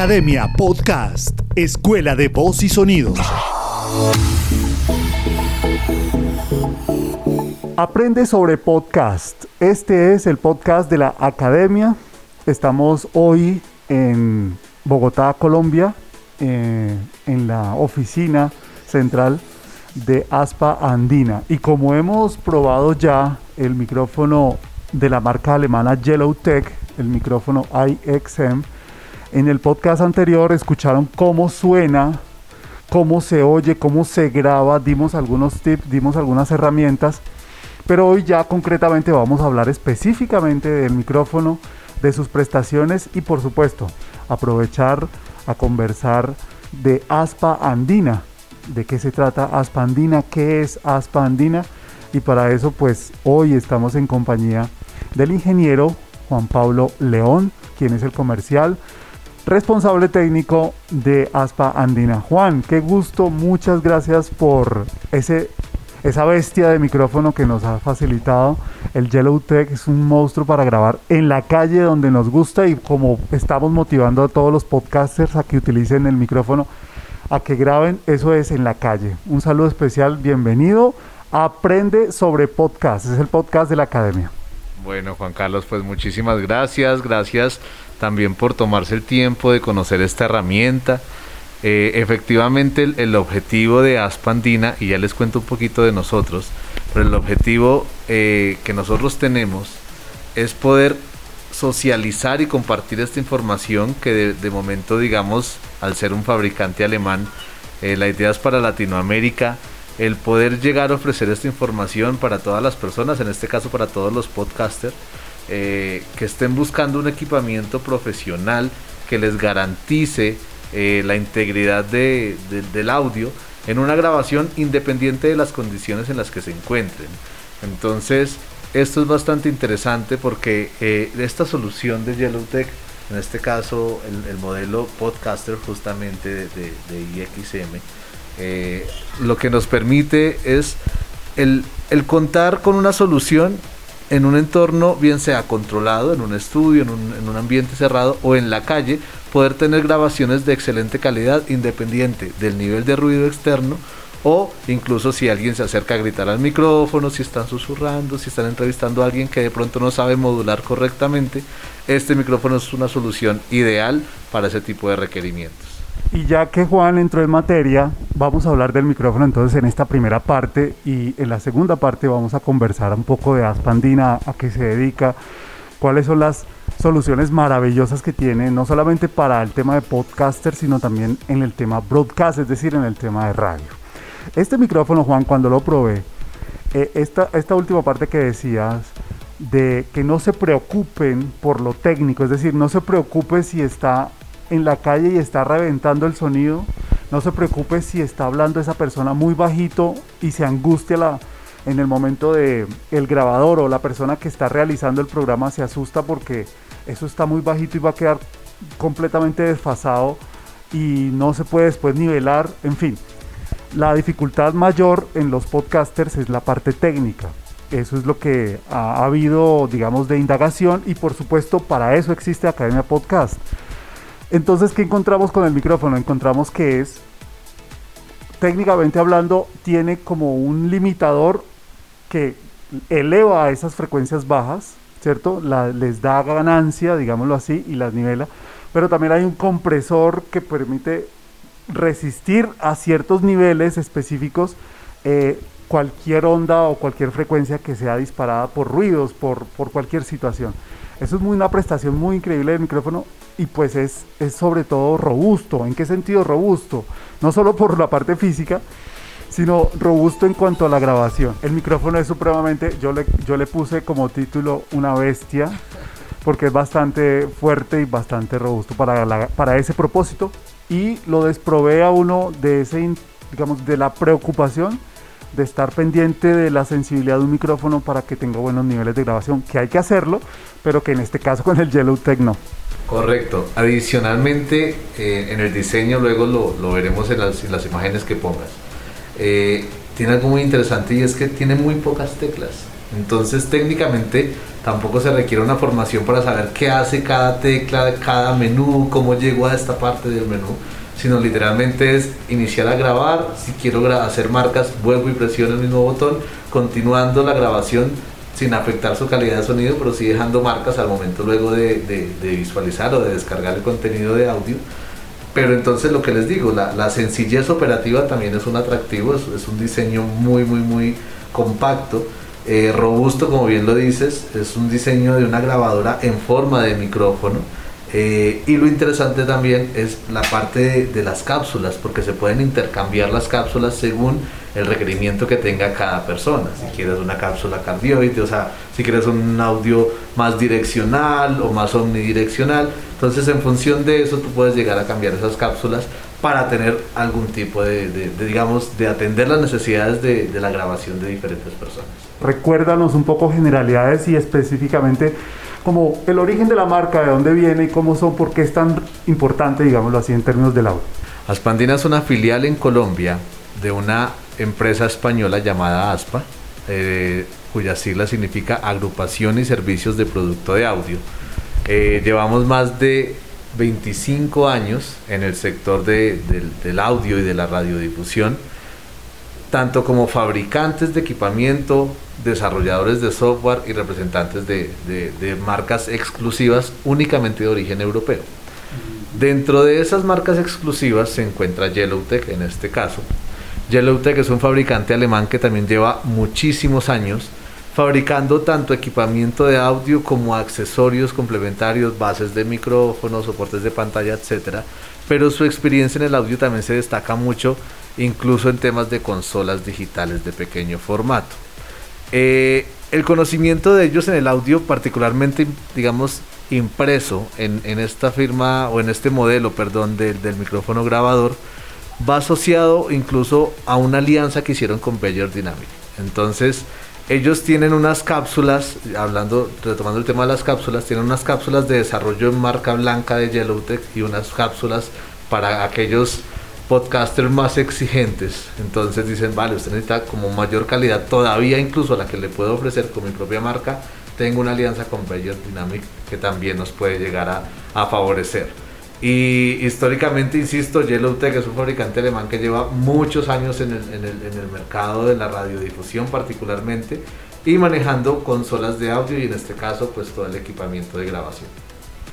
Academia Podcast, Escuela de Voz y Sonidos. Aprende sobre podcast. Este es el podcast de la Academia. Estamos hoy en Bogotá, Colombia, eh, en la oficina central de Aspa Andina. Y como hemos probado ya el micrófono de la marca alemana Yellowtech, el micrófono IXM, en el podcast anterior escucharon cómo suena, cómo se oye, cómo se graba, dimos algunos tips, dimos algunas herramientas, pero hoy ya concretamente vamos a hablar específicamente del micrófono, de sus prestaciones y por supuesto aprovechar a conversar de Aspa Andina. ¿De qué se trata Aspa Andina? ¿Qué es Aspa Andina? Y para eso pues hoy estamos en compañía del ingeniero Juan Pablo León, quien es el comercial responsable técnico de Aspa Andina. Juan, qué gusto, muchas gracias por ese, esa bestia de micrófono que nos ha facilitado. El Yellow Tech es un monstruo para grabar en la calle donde nos gusta y como estamos motivando a todos los podcasters a que utilicen el micrófono, a que graben, eso es en la calle. Un saludo especial, bienvenido. Aprende sobre podcast, es el podcast de la academia. Bueno, Juan Carlos, pues muchísimas gracias, gracias también por tomarse el tiempo de conocer esta herramienta. Eh, efectivamente, el, objetivo de Aspandina, y ya les cuento un poquito de nosotros, pero el objetivo eh, que nosotros tenemos es poder socializar y compartir esta información que de, momento, digamos, al ser un fabricante alemán, eh, la idea es para Latinoamérica, el poder llegar a ofrecer esta información para todas las personas, en este caso para todos los podcasters, eh, que estén buscando un equipamiento profesional que les garantice eh, la integridad del audio en una grabación independiente de las condiciones en las que se encuentren. Entonces, esto es bastante interesante porque eh, esta solución de Yellowtech, en este caso el, modelo Podcaster justamente de, de, IXM, lo que nos permite es el, el contar con una solución en un entorno, bien sea controlado, en un estudio, en un, en un, ambiente cerrado o en la calle, poder tener grabaciones de excelente calidad independiente del nivel de ruido externo o incluso si alguien se acerca a gritar al micrófono, si están susurrando, si están entrevistando a alguien que de pronto no sabe modular correctamente, este micrófono es una solución ideal para ese tipo de requerimientos. Y ya que Juan entró en materia, vamos a hablar del micrófono entonces en esta primera parte y en la segunda parte vamos a conversar un poco de Aspandina, a qué se dedica, cuáles son las soluciones maravillosas que tiene, no solamente para el tema de podcaster, sino también en el tema broadcast, es decir, en el tema de radio. Este micrófono, Juan, cuando lo probé, eh, esta, esta última parte que decías, de que no se preocupen por lo técnico, es decir, no se preocupe si está en la calle y está reventando el sonido, no se preocupe si está hablando esa persona muy bajito y se angustia la, en el momento de el grabador o la persona que está realizando el programa se asusta porque eso está muy bajito y va a quedar completamente desfasado y no se puede después nivelar, en fin. La dificultad mayor en los podcasters es la parte técnica. Eso es lo que ha, ha habido, digamos, de indagación y por supuesto para eso existe Academia Podcast entonces, ¿qué encontramos con el micrófono? Encontramos que es, técnicamente hablando, tiene como un limitador que eleva a esas frecuencias bajas, ¿cierto? les da ganancia, digámoslo así, y las nivela. Pero también hay un compresor que permite resistir a ciertos niveles específicos eh, cualquier onda o cualquier frecuencia que sea disparada por ruidos, por, cualquier situación. Eso es muy, una prestación muy increíble del micrófono y pues es, es sobre todo robusto. ¿En qué sentido robusto? No solo por la parte física, sino robusto en cuanto a la grabación. El micrófono es supremamente, yo le, yo le puse como título una bestia, porque es bastante fuerte y bastante robusto para, para ese propósito. Y lo desprové a uno de ese, digamos, de la preocupación de estar pendiente de la sensibilidad de un micrófono para que tenga buenos niveles de grabación, que hay que hacerlo, pero que en este caso con el Yellow Tech no. Correcto. Adicionalmente, eh, en el diseño, luego lo, veremos en las, en las, imágenes que pongas, eh, tiene algo muy interesante y es que tiene muy pocas teclas. Entonces técnicamente tampoco se requiere una formación para saber qué hace cada tecla, cada menú, cómo llego a esta parte del menú, sino literalmente es iniciar a grabar, si quiero hacer marcas, vuelvo y presiono el mismo botón, continuando la grabación sin afectar su calidad de sonido, pero sí dejando marcas al momento luego de, visualizar o de descargar el contenido de audio. Pero entonces lo que les digo, la, sencillez operativa también es un atractivo, es un diseño muy, muy, muy compacto eh, robusto, como bien lo dices, es un diseño de una grabadora en forma de micrófono. Eh, y lo interesante también es la parte de, las cápsulas, porque se pueden intercambiar las cápsulas según el requerimiento que tenga cada persona. Si quieres una cápsula cardioide, o sea, si quieres un audio más direccional o más omnidireccional. Entonces, en función de eso, tú puedes llegar a cambiar esas cápsulas para tener algún tipo de, digamos, de atender las necesidades de, de la grabación de diferentes personas. Recuérdanos un poco generalidades y específicamente como el origen de la marca, de dónde viene y cómo son, por qué es tan importante, digámoslo así, en términos del audio. Aspandina es una filial en Colombia de una empresa española llamada ASPA, eh, cuya sigla significa Agrupación y Servicios de Producto de Audio. Eh, llevamos más de 25 años en el sector del audio y de la radiodifusión, tanto como fabricantes de equipamiento, desarrolladores de software y representantes de, marcas exclusivas únicamente de origen europeo. Dentro de esas marcas exclusivas se encuentra Yellowtech en este caso. Yellowtech es un fabricante alemán que también lleva muchísimos años fabricando tanto equipamiento de audio como accesorios complementarios, bases de micrófonos, soportes de pantalla, etc. Pero su experiencia en el audio también se destaca mucho, incluso en temas de consolas digitales de pequeño formato. Eh, el conocimiento de ellos en el audio, particularmente, digamos, impreso en, esta firma o en este modelo, perdón, del, del micrófono grabador, va asociado incluso a una alianza que hicieron con Beyer Dynamic. Entonces, ellos tienen unas cápsulas, hablando, retomando el tema de las cápsulas, tienen unas cápsulas de desarrollo en marca blanca de Yellowtech y unas cápsulas para aquellos podcasters más exigentes. Entonces dicen, vale, usted necesita como mayor calidad todavía incluso a la que le puedo ofrecer con mi propia marca. Tengo una alianza con Bayer Dynamic que también nos puede llegar a, a favorecer. Y históricamente, insisto, Yellowtech es un fabricante alemán que lleva muchos años en el, en, el, en el, mercado de la radiodifusión particularmente y manejando consolas de audio y en este caso pues todo el equipamiento de grabación.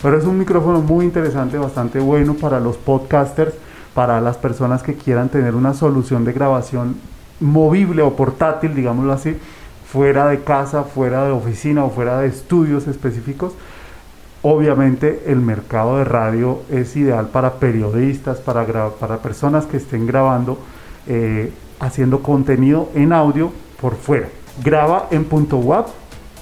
Pero es un micrófono muy interesante, bastante bueno para los podcasters, para las personas que quieran tener una solución de grabación movible o portátil, digámoslo así, fuera de casa, fuera de oficina o fuera de estudios específicos Obviamente el mercado de radio es ideal para periodistas, para, para personas que estén grabando, eh, haciendo contenido en audio por fuera. Graba en punto WAP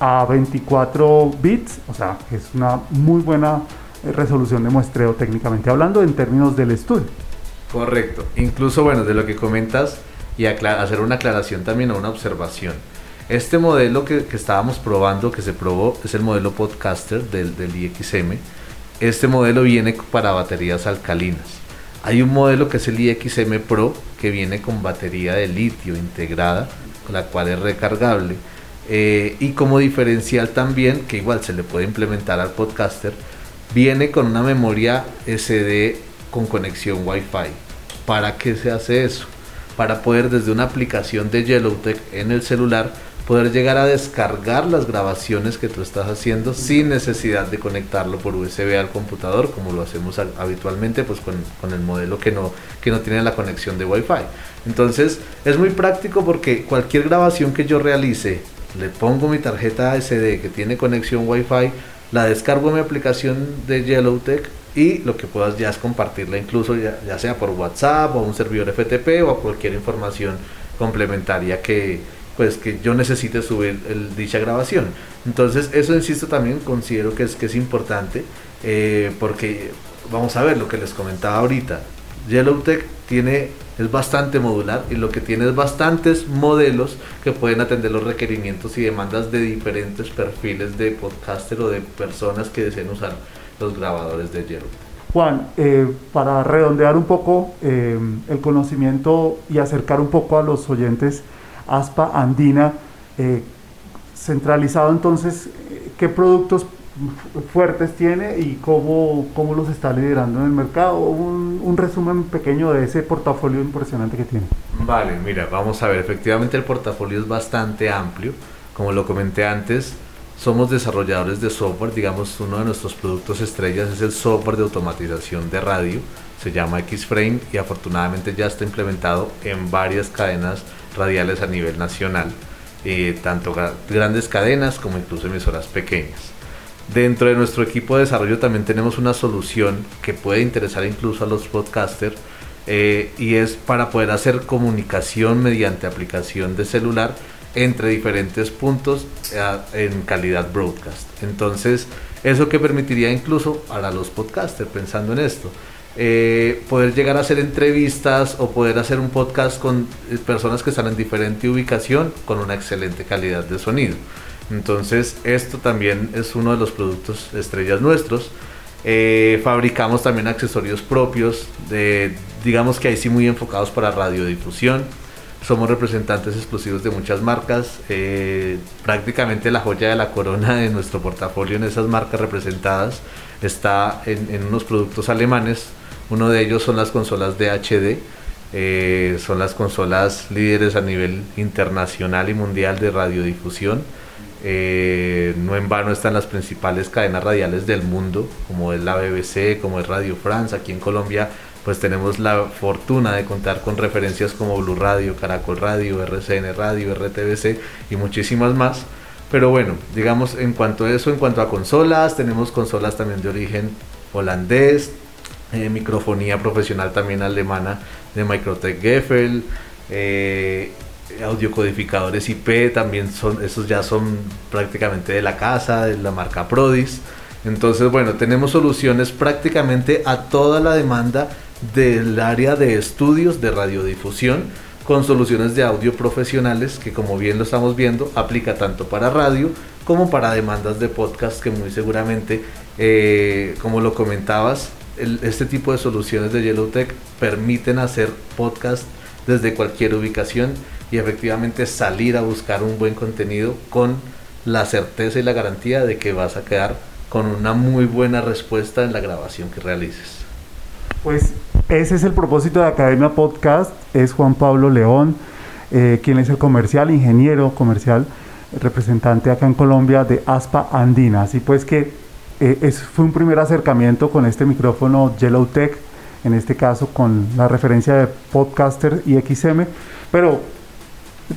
a 24 bits, o sea, es una muy buena resolución de muestreo técnicamente hablando en términos del estudio. Correcto. Incluso, bueno, de lo que comentas y hacer una aclaración también o una observación este modelo que, estábamos probando, que se probó, es el modelo podcaster del, del IXM. Este modelo viene para baterías alcalinas. Hay un modelo que es el IXM Pro que viene con batería de litio integrada, la cual es recargable. Eh, y como diferencial también, que igual se le puede implementar al podcaster, viene con una memoria SD con conexión Wi-Fi. ¿Para qué se hace eso? Para poder desde una aplicación de Yellowtech en el celular poder llegar a descargar las grabaciones que tú estás haciendo sin necesidad de conectarlo por USB al computador como lo hacemos habitualmente pues con, con, el modelo que no, que no tiene la conexión de Wi-Fi. Entonces es muy práctico porque cualquier grabación que yo realice, le pongo mi tarjeta SD que tiene conexión Wi-Fi, la descargo en mi aplicación de Yellowtech y lo que puedas ya es compartirla incluso ya, ya sea por WhatsApp o un servidor FTP o cualquier información complementaria que, pues que yo necesite subir el, dicha grabación. Entonces eso insisto también considero que es, que es importante eh, porque vamos a ver lo que les comentaba ahorita. Yellowtech tiene, es bastante modular y lo que tiene es bastantes modelos que pueden atender los requerimientos y demandas de diferentes perfiles de podcaster o de personas que deseen usar los grabadores de Yellowtech. Juan, eh, para redondear un poco eh, el conocimiento y acercar un poco a los oyentes, ASPA Andina, eh, centralizado entonces, ¿qué productos fuertes tiene y cómo, cómo los está liderando en el mercado? Un, resumen pequeño de ese portafolio impresionante que tiene. Vale, mira, vamos a ver, efectivamente el portafolio es bastante amplio, como lo comenté antes, somos desarrolladores de software, digamos, uno de nuestros productos estrellas es el software de automatización de radio, se llama Xframe y afortunadamente ya está implementado en varias cadenas radiales a nivel nacional, eh, tanto grandes cadenas como incluso emisoras pequeñas. Dentro de nuestro equipo de desarrollo también tenemos una solución que puede interesar incluso a los podcasters eh, y es para poder hacer comunicación mediante aplicación de celular entre diferentes puntos eh, en calidad broadcast. Entonces, eso que permitiría incluso para los podcasters, pensando en esto, eh, poder llegar a hacer entrevistas o poder hacer un podcast con personas que están en diferente ubicación con una excelente calidad de sonido. Entonces, esto también es uno de los productos estrellas nuestros. fabricamos también accesorios propios, digamos que ahí sí muy enfocados para radiodifusión somos representantes exclusivos de muchas marcas. Eh, prácticamente la joya de la corona de nuestro portafolio en esas marcas representadas está en, unos productos alemanes. Uno de ellos son las consolas DHD. Eh, son las consolas líderes a nivel internacional y mundial de radiodifusión. Eh, no en vano están las principales cadenas radiales del mundo, como es la BBC, como es Radio France. Aquí en Colombia pues tenemos la fortuna de contar con referencias como Blue Radio, Caracol Radio, RCN Radio, RTBC y muchísimas más. Pero bueno, digamos en cuanto a eso, en cuanto a consolas, tenemos consolas también de origen holandés, eh, microfonía profesional también alemana de Microtech Geffel, eh, audiocodificadores IP también son, esos ya son prácticamente de la casa, de la marca Prodis. Entonces, bueno, tenemos soluciones prácticamente a toda la demanda del área de estudios de radiodifusión con soluciones de audio profesionales que como bien lo estamos viendo aplica tanto para radio como para demandas de podcast que muy seguramente eh, como lo comentabas este tipo de soluciones de Yellowtech permiten hacer podcast desde cualquier ubicación efectivamente salir a buscar un buen contenido con la certeza y la garantía de que vas a quedar con una muy buena respuesta en la grabación que realices. Pues ese es el propósito de Academia Podcast, es Juan Pablo León, eh, quien es el comercial, ingeniero comercial, representante acá en Colombia de Aspa Andina. Así pues que eh, fue un primer acercamiento con este micrófono Yellow Tech, en este caso con la referencia de Podcaster y XM, pero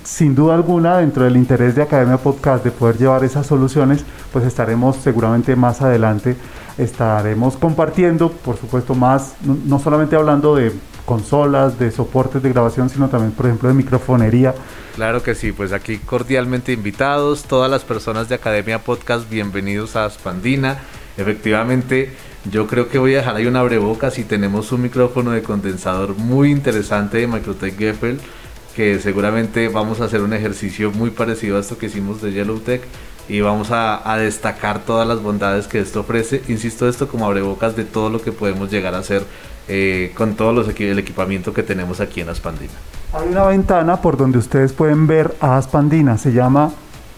sin duda alguna, dentro del interés de Academia Podcast de poder llevar esas soluciones, pues estaremos seguramente más adelante, estaremos compartiendo, por supuesto, más, no, solamente hablando de consolas, de soportes de grabación, sino también, por ejemplo, de microfonería. Claro que sí, pues aquí cordialmente invitados, todas las personas de Academia Podcast, bienvenidos a Spandina. Efectivamente, yo creo que voy a dejar ahí una breboca si tenemos un micrófono de condensador muy interesante de Microtech Geffel que seguramente vamos a hacer un ejercicio muy parecido a esto que hicimos de Yellowtech y vamos a, destacar todas las bondades que esto ofrece. Insisto, esto como abrebocas de todo lo que podemos llegar a hacer eh, con todo los el equipamiento que tenemos aquí en Aspandina. Hay una ventana por donde ustedes pueden ver a Aspandina, se llama,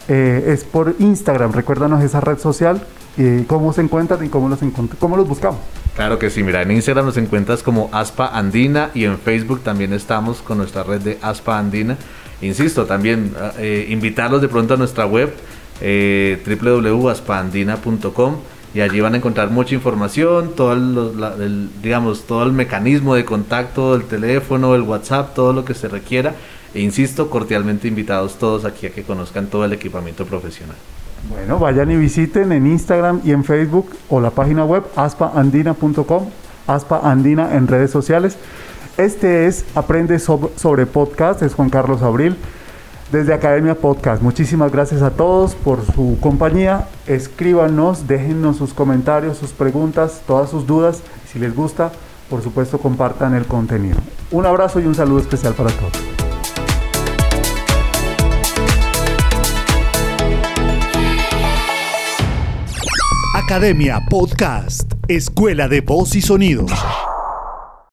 eh, es por Instagram, recuérdanos esa red social, y cómo se encuentran y cómo los, cómo los buscamos. Claro que sí, mira, en Instagram nos encuentras como Aspa Andina y en Facebook también estamos con nuestra red de Aspa Andina. Insisto, también eh, invitarlos de pronto a nuestra web eh, www.aspaandina.com y allí van a encontrar mucha información, todo el, digamos, todo el mecanismo de contacto, el teléfono, el WhatsApp, todo lo que se requiera. E insisto, cordialmente invitados todos aquí a que conozcan todo el equipamiento profesional. Bueno, vayan y visiten en Instagram y en Facebook o la página web aspaandina.com, aspa andina en redes sociales. Este es Aprende sobre Podcast, es Juan Carlos Abril desde Academia Podcast. Muchísimas gracias a todos por su compañía. Escríbanos, déjennos sus comentarios, sus preguntas, todas sus dudas. Si les gusta, por supuesto, compartan el contenido. Un abrazo y un saludo especial para todos. Academia Podcast, Escuela de Voz y Sonidos.